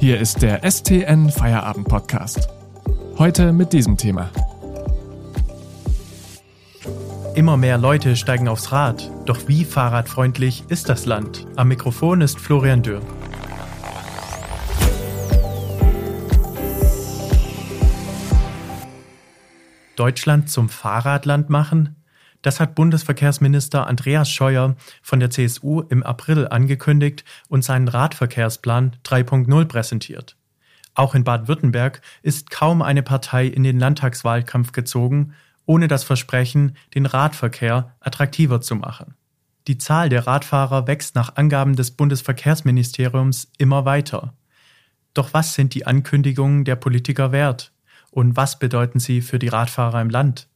Hier ist der STN Feierabend Podcast. Heute mit diesem Thema. Immer mehr Leute steigen aufs Rad. Doch wie fahrradfreundlich ist das Land? Am Mikrofon ist Florian Dürr. Deutschland zum Fahrradland machen? Das hat Bundesverkehrsminister Andreas Scheuer von der CSU im April angekündigt und seinen Radverkehrsplan 3.0 präsentiert. Auch in Baden-Württemberg ist kaum eine Partei in den Landtagswahlkampf gezogen, ohne das Versprechen, den Radverkehr attraktiver zu machen. Die Zahl der Radfahrer wächst nach Angaben des Bundesverkehrsministeriums immer weiter. Doch was sind die Ankündigungen der Politiker wert? Und was bedeuten sie für die Radfahrer im Land?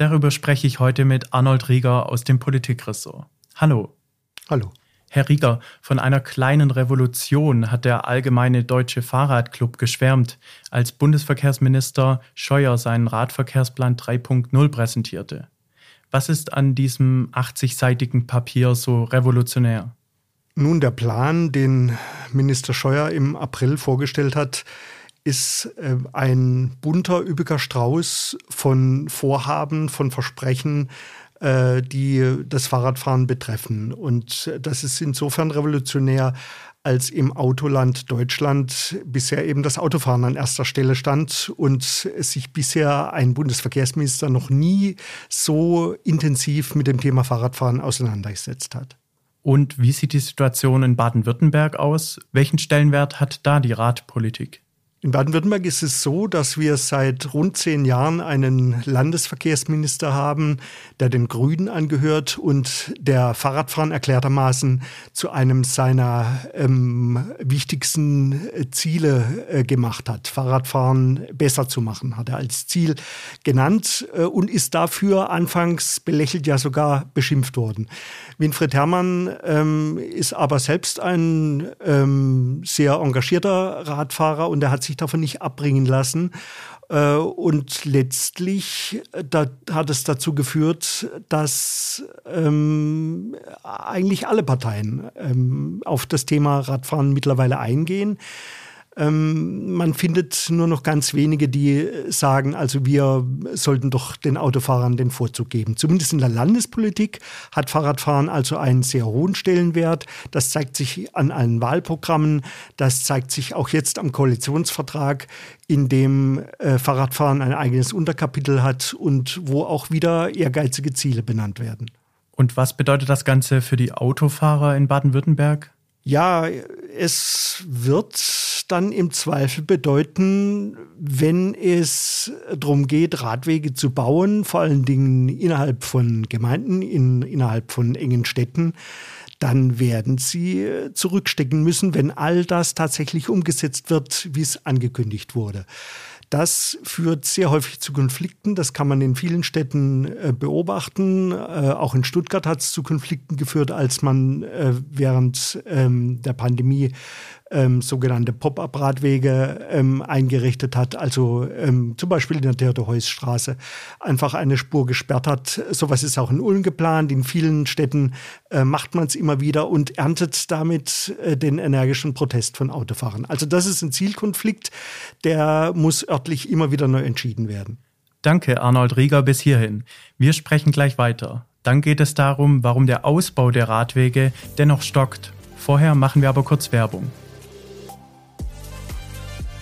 Darüber spreche ich heute mit Arnold Rieger aus dem Politikressort. Hallo. Hallo. Herr Rieger, von einer kleinen Revolution hat der Allgemeine Deutsche Fahrradclub geschwärmt, als Bundesverkehrsminister Scheuer seinen Radverkehrsplan 3.0 präsentierte. Was ist an diesem 80-seitigen Papier so revolutionär? Nun, der Plan, den Minister Scheuer im April vorgestellt hat, ist äh, ein bunter, üppiger Strauß von Vorhaben, von Versprechen, äh, die das Fahrradfahren betreffen. Und das ist insofern revolutionär, als im Autoland Deutschland bisher eben das Autofahren an erster Stelle stand und sich bisher ein Bundesverkehrsminister noch nie so intensiv mit dem Thema Fahrradfahren auseinandergesetzt hat. Und wie sieht die Situation in Baden-Württemberg aus? Welchen Stellenwert hat da die Radpolitik? In Baden-Württemberg ist es so, dass wir seit rund zehn Jahren einen Landesverkehrsminister haben, der den Grünen angehört und der Fahrradfahren erklärtermaßen zu einem seiner ähm, wichtigsten Ziele äh, gemacht hat. Fahrradfahren besser zu machen, hat er als Ziel genannt äh, und ist dafür anfangs belächelt, ja sogar beschimpft worden. Winfried Herrmann ähm, ist aber selbst ein ähm, sehr engagierter Radfahrer und er hat sich sich davon nicht abbringen lassen. Äh, und letztlich äh, da hat es dazu geführt, dass ähm, eigentlich alle Parteien ähm, auf das Thema Radfahren mittlerweile eingehen. Ähm, man findet nur noch ganz wenige, die sagen, also wir sollten doch den Autofahrern den Vorzug geben. Zumindest in der Landespolitik hat Fahrradfahren also einen sehr hohen Stellenwert. Das zeigt sich an allen Wahlprogrammen. Das zeigt sich auch jetzt am Koalitionsvertrag, in dem äh, Fahrradfahren ein eigenes Unterkapitel hat und wo auch wieder ehrgeizige Ziele benannt werden. Und was bedeutet das Ganze für die Autofahrer in Baden-Württemberg? Ja, es wird dann im Zweifel bedeuten, wenn es darum geht, Radwege zu bauen, vor allen Dingen innerhalb von Gemeinden, in, innerhalb von engen Städten, dann werden sie zurückstecken müssen, wenn all das tatsächlich umgesetzt wird, wie es angekündigt wurde. Das führt sehr häufig zu Konflikten. Das kann man in vielen Städten äh, beobachten. Äh, auch in Stuttgart hat es zu Konflikten geführt, als man äh, während ähm, der Pandemie ähm, sogenannte Pop-up-Radwege ähm, eingerichtet hat, also ähm, zum Beispiel in der Theodor-Heuss-Straße einfach eine Spur gesperrt hat. Sowas ist auch in Ulm geplant. In vielen Städten äh, macht man es immer wieder und erntet damit äh, den energischen Protest von Autofahrern. Also das ist ein Zielkonflikt, der muss örtlich immer wieder neu entschieden werden. Danke, Arnold Rieger, bis hierhin. Wir sprechen gleich weiter. Dann geht es darum, warum der Ausbau der Radwege dennoch stockt. Vorher machen wir aber kurz Werbung.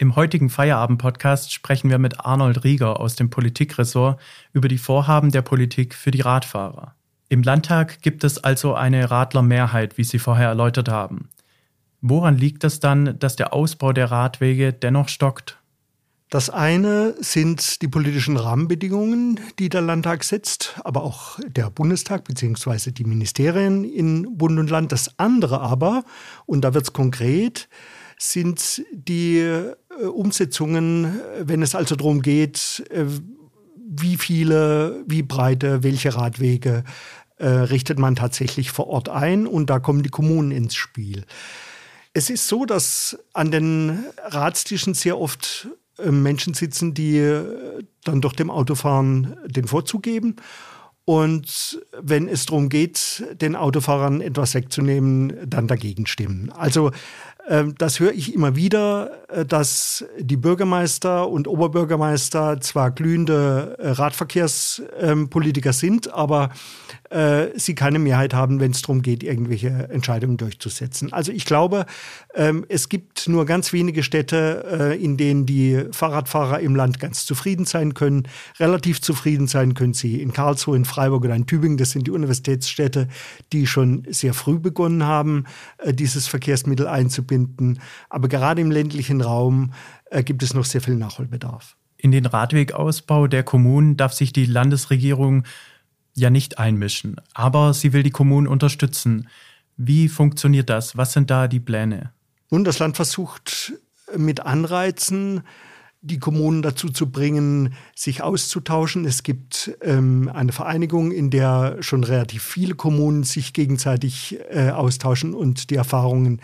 Im heutigen Feierabend-Podcast sprechen wir mit Arnold Rieger aus dem Politikressort über die Vorhaben der Politik für die Radfahrer. Im Landtag gibt es also eine Radlermehrheit, wie Sie vorher erläutert haben. Woran liegt es dann, dass der Ausbau der Radwege dennoch stockt? Das eine sind die politischen Rahmenbedingungen, die der Landtag setzt, aber auch der Bundestag bzw. die Ministerien in Bund und Land. Das andere aber, und da wird es konkret, sind die äh, Umsetzungen, wenn es also darum geht, äh, wie viele, wie breite, welche Radwege äh, richtet man tatsächlich vor Ort ein und da kommen die Kommunen ins Spiel. Es ist so, dass an den Ratstischen sehr oft äh, Menschen sitzen, die äh, dann durch dem Autofahren den Vorzug geben. Und wenn es darum geht, den Autofahrern etwas wegzunehmen, dann dagegen stimmen. Also das höre ich immer wieder, äh, dass die Bürgermeister und Oberbürgermeister zwar glühende äh, Radverkehrspolitiker sind, aber äh, sie keine Mehrheit haben, wenn es darum geht, irgendwelche Entscheidungen durchzusetzen. Also ich glaube, ähm, es gibt nur ganz wenige Städte, in denen die Fahrradfahrer im Land ganz zufrieden sein können. Relativ zufrieden sein können sie in Karlsruhe, in Freiburg oder in Tübingen. Das sind die Universitätsstädte, die schon sehr früh begonnen haben, dieses Verkehrsmittel einzubinden finden. Aber gerade im ländlichen Raum äh, gibt es noch sehr viel Nachholbedarf. In den Radwegausbau der Kommunen darf sich die Landesregierung ja nicht einmischen, aber sie will die Kommunen unterstützen. Wie funktioniert das? Was sind da die Pläne? Nun, das Land versucht mit Anreizen die Kommunen dazu zu bringen, sich auszutauschen. Es gibt ähm, eine Vereinigung, in der schon relativ viele Kommunen sich gegenseitig äh, austauschen und die Erfahrungen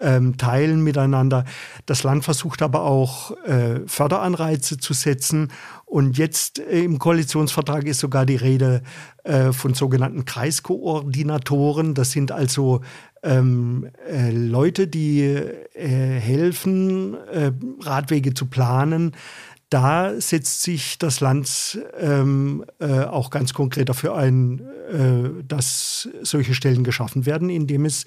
ähm, teilen miteinander. Das Land versucht aber auch äh, Förderanreize zu setzen. Und jetzt äh, im Koalitionsvertrag ist sogar die Rede äh, von sogenannten Kreiskoordinatoren. Das sind also ähm, äh, Leute, die äh, helfen, äh, Radwege zu planen. Da setzt sich das Land ähm, äh, auch ganz konkret dafür ein, äh, dass solche Stellen geschaffen werden, indem es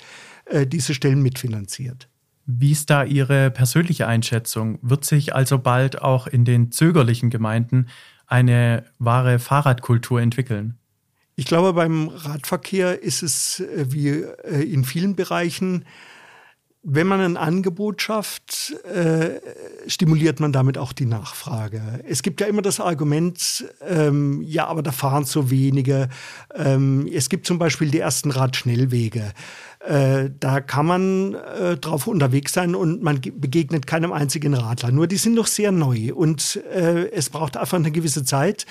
äh, diese Stellen mitfinanziert. Wie ist da Ihre persönliche Einschätzung? Wird sich also bald auch in den zögerlichen Gemeinden eine wahre Fahrradkultur entwickeln? Ich glaube, beim Radverkehr ist es äh, wie äh, in vielen Bereichen, wenn man ein Angebot schafft, stimuliert man damit auch die Nachfrage. Es gibt ja immer das Argument, ähm, ja, aber da fahren so wenige. Ähm, es gibt zum Beispiel die ersten Radschnellwege. Äh, da kann man äh, drauf unterwegs sein und man begegnet keinem einzigen Radler. Nur die sind noch sehr neu und äh, es braucht einfach eine gewisse Zeit,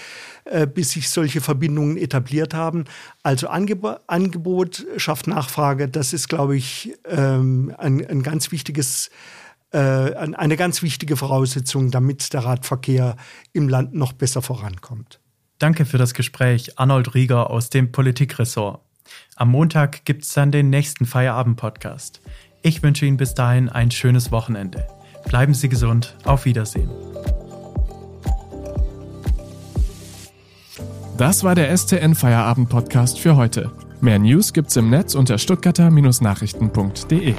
äh, bis sich solche Verbindungen etabliert haben. Also Angeb Angebot schafft Nachfrage. Das ist, glaube ich, ähm, ein, ein ganz wichtiges äh, eine ganz wichtige Voraussetzung, damit der Radverkehr im Land noch besser vorankommt. Danke für das Gespräch, Arnold Rieger aus dem Politikressort. Am Montag gibt es dann den nächsten Feierabend-Podcast. Ich wünsche Ihnen bis dahin ein schönes Wochenende. Bleiben Sie gesund. Auf Wiedersehen. Das war der STN Feierabend Podcast für heute. Mehr News gibt's im Netz unter stuttgarter-nachrichten.de.